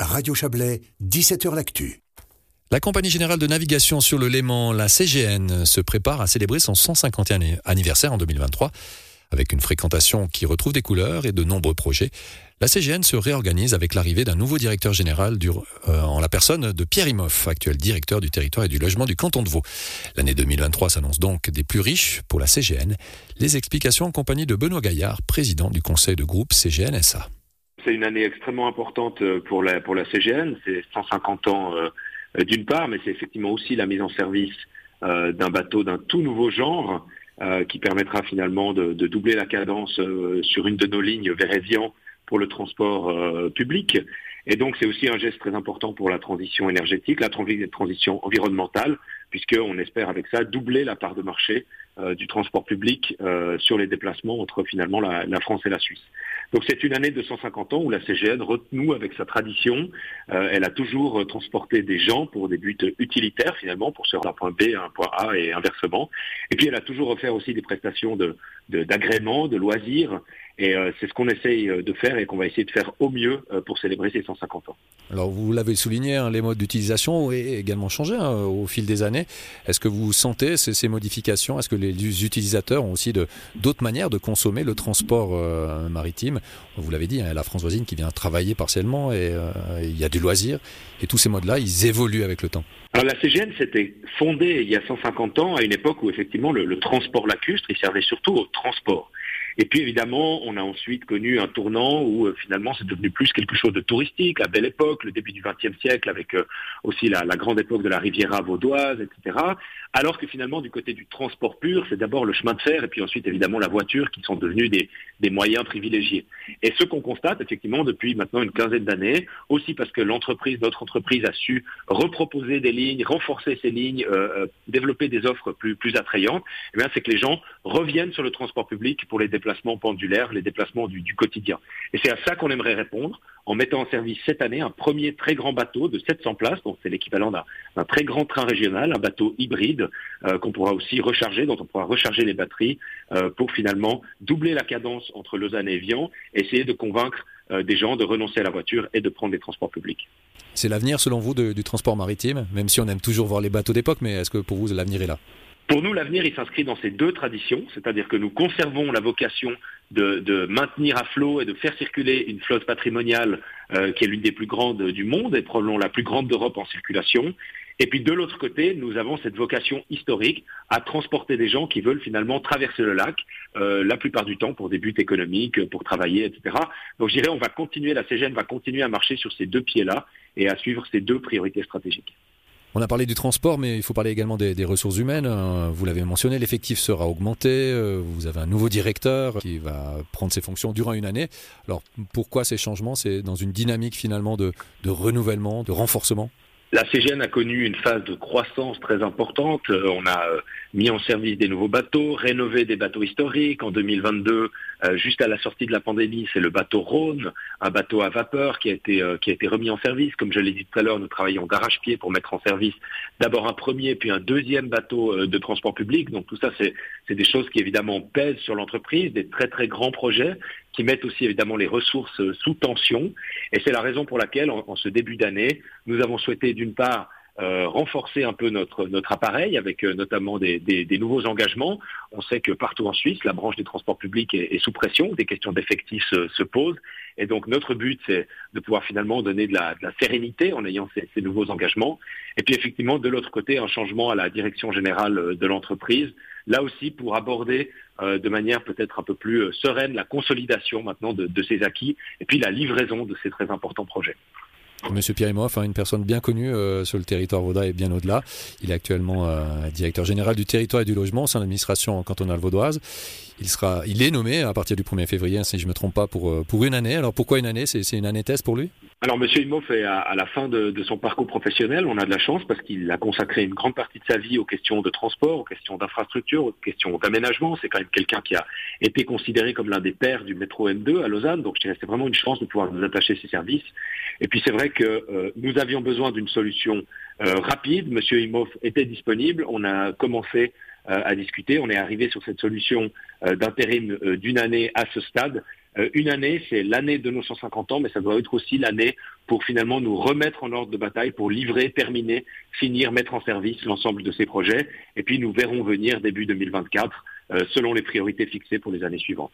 Radio Chablais, 17h L'Actu. La Compagnie Générale de Navigation sur le Léman, la CGN, se prépare à célébrer son 150e anniversaire en 2023. Avec une fréquentation qui retrouve des couleurs et de nombreux projets, la CGN se réorganise avec l'arrivée d'un nouveau directeur général euh, en la personne de Pierre Imoff, actuel directeur du territoire et du logement du canton de Vaud. L'année 2023 s'annonce donc des plus riches pour la CGN. Les explications en compagnie de Benoît Gaillard, président du conseil de groupe CGN-SA. C'est une année extrêmement importante euh, pour la, CGN. C'est 150 ans euh, d'une part, mais c'est effectivement aussi la mise en service d'un bateau d'un tout nouveau genre euh, qui permettra finalement de, doubler la cadence euh, sur une de nos lignes vers Evian pour le transport euh, public. Et donc c'est aussi un geste très important pour la transition énergétique, la transition environnementale, puisqu'on espère avec ça doubler la part de marché du transport public sur les déplacements entre finalement la France et la Suisse. Donc c'est une année de 150 ans où la CGN retenoue avec sa tradition. Euh, elle a toujours transporté des gens pour des buts utilitaires finalement, pour se rendre d'un point B à un point A et inversement. Et puis elle a toujours offert aussi des prestations de d'agrément, de, loisirs. Et euh, c'est ce qu'on essaye de faire et qu'on va essayer de faire au mieux euh, pour célébrer ces 150 ans. Alors vous l'avez souligné, hein, les modes d'utilisation ont également changé hein, au fil des années. Est-ce que vous sentez ces, ces modifications? Est-ce que les utilisateurs ont aussi d'autres manières de consommer le transport maritime? Vous l'avez dit, hein, la France voisine qui vient travailler partiellement et euh, il y a du loisir. Et tous ces modes-là, ils évoluent avec le temps. Alors la CGN s'était fondée il y a 150 ans à une époque où effectivement le, le transport lacustre, il servait surtout au transport. Et puis évidemment, on a ensuite connu un tournant où euh, finalement c'est devenu plus quelque chose de touristique, la belle époque, le début du XXe siècle, avec euh, aussi la, grande époque de la Riviera vaudoise, etc. Alors que finalement, du côté du transport pur, c'est d'abord le chemin de fer et puis ensuite évidemment la voiture qui sont devenus des, des moyens privilégiés. Et ce qu'on constate effectivement depuis maintenant une quinzaine d'années, aussi parce que l'entreprise, notre entreprise a su reproposer des lignes, renforcer ces lignes, euh, développer des offres plus, plus attrayantes, eh c'est que les gens reviennent sur le transport public pour les déplacements pendulaires, les déplacements du, quotidien. Et c'est à ça qu'on aimerait répondre en mettant en service cette année un premier très grand bateau de 700 places, donc c'est l'équivalent d'un très grand train régional, un bateau hybride euh, qu'on pourra aussi recharger, dont on pourra recharger les batteries euh, pour finalement doubler la cadence entre Lausanne et Evian, essayer de convaincre euh, des gens de renoncer à la voiture et de prendre des transports publics. C'est l'avenir selon vous du transport maritime, même si on aime toujours voir les bateaux d'époque, mais est-ce que pour vous l'avenir est là? Pour nous, l'avenir, il s'inscrit dans ces deux traditions, c'est-à-dire que nous conservons la vocation de, maintenir à flot et de faire circuler une flotte patrimoniale euh, qui est l'une des plus grandes du monde et probablement la plus grande d'Europe en circulation. Et puis de l'autre côté, nous avons cette vocation historique à transporter des gens qui veulent finalement traverser le lac, euh, la plupart du temps pour des buts économiques, pour travailler, etc. Donc je dirais, on va continuer, la CGN va continuer à marcher sur ces deux pieds-là et à suivre ces deux priorités stratégiques. On a parlé du transport, mais il faut parler également des, ressources humaines. Euh, vous l'avez mentionné, l'effectif sera augmenté. Euh, vous avez un nouveau directeur qui va prendre ses fonctions durant une année. Alors pourquoi ces changements? C'est dans une dynamique finalement de renouvellement, de renforcement? La CGN a connu une phase de croissance très importante. Euh, on a mis en service des nouveaux bateaux, rénové des bateaux historiques. En 2022, euh, juste à la sortie de la pandémie, c'est le bateau Rhône, un bateau à vapeur qui a été qui a été remis en service. Comme je l'ai dit tout à l'heure, nous travaillons d'arrache-pied pour mettre en service d'abord un premier puis un deuxième bateau de transport public. Donc tout ça, c'est des choses qui évidemment pèsent sur l'entreprise, des très très grands projets qui mettent aussi évidemment les ressources sous tension. Et c'est la raison pour laquelle, en, ce début d'année, nous avons souhaité d'une part euh, renforcer un peu notre, appareil avec euh, notamment des, nouveaux engagements. On sait que partout en Suisse, la branche des transports publics est, sous pression, des questions d'effectifs se, se, posent. Et donc notre but, c'est de pouvoir finalement donner de la, de sérénité en ayant ces, nouveaux engagements. Et puis effectivement, de l'autre côté, un changement à la direction générale de l'entreprise, là aussi pour aborder euh, de manière peut-être un peu plus euh, sereine la consolidation maintenant de, ces acquis et puis la livraison de ces très importants projets. Monsieur Pierre Imoff, hein, une personne bien connue euh, sur le territoire vaudois et bien au-delà. Il est actuellement directeur général du territoire et du logement de l'administration cantonale vaudoise. Il, sera, il est nommé à partir du 1er février, si je ne me trompe pas, pour, pour une année. Alors pourquoi une année? C'est une année test pour lui? Alors, Monsieur Imoff est à, la fin de, son parcours professionnel. On a de la chance parce qu'il a consacré une grande partie de sa vie aux questions de transport, aux questions d'infrastructure, aux questions d'aménagement. C'est quand même quelqu'un qui a été considéré comme l'un des pères du métro M2 à Lausanne. Donc, je dirais vraiment une chance de pouvoir nous attacher ses services. Et puis, c'est vrai que euh, nous avions besoin d'une solution euh, rapide. Monsieur Imoff était disponible. On a commencé euh, à discuter. On est arrivé sur cette solution d'intérim d'une année à ce stade. Euh, une année, c'est l'année de nos 150 ans, mais ça doit être aussi l'année pour finalement nous remettre en ordre de bataille, pour livrer, terminer, finir, mettre en service l'ensemble de ces projets. Et puis nous verrons venir début 2024 selon les priorités fixées pour les années suivantes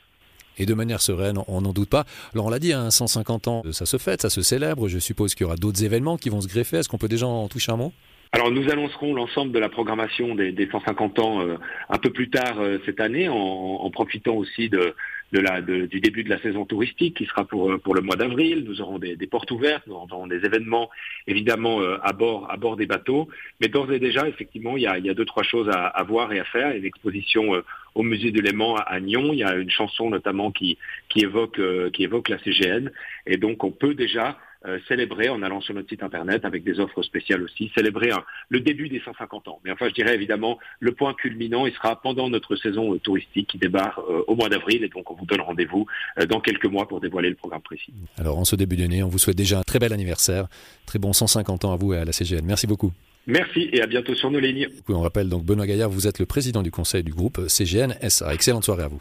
et de manière sereine, on n'en doute pas. Alors on l'a dit, 150 hein, ans, ça se fête, ça se célèbre. Je suppose qu'il y aura d'autres événements qui vont se greffer. Est-ce qu'on peut déjà en toucher un mot? Alors nous annoncerons l'ensemble de la programmation des, 150 ans euh, un peu plus tard euh, cette année, en, profitant aussi de, la, du début de la saison touristique qui sera pour, pour le mois d'avril. Nous aurons des, portes ouvertes, nous aurons des événements évidemment euh, à, bord, à bord des bateaux. Mais d'ores et déjà, effectivement, il y a, il y a deux, trois choses à, voir et à faire. Il y a une exposition au musée de Léman à, Nyon. Il y a une chanson notamment qui, qui, évoque, qui évoque la CGN. Et donc on peut déjà euh, célébrer en allant sur notre site internet avec des offres spéciales aussi, célébrer le début des 150 ans. Mais enfin, je dirais évidemment, le point culminant, il sera pendant notre saison euh, touristique qui débarque euh, au mois d'avril et donc on vous donne rendez-vous dans quelques mois pour dévoiler le programme précis. Alors, en ce début d'année, on vous souhaite déjà un très bel anniversaire, très bon 150 ans à vous et à la CGN. Merci beaucoup. Merci et à bientôt sur nos lignes. On rappelle donc Benoît Gaillard, vous êtes le président du conseil du groupe CGN SA. Excellente soirée à vous.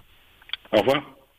Au revoir.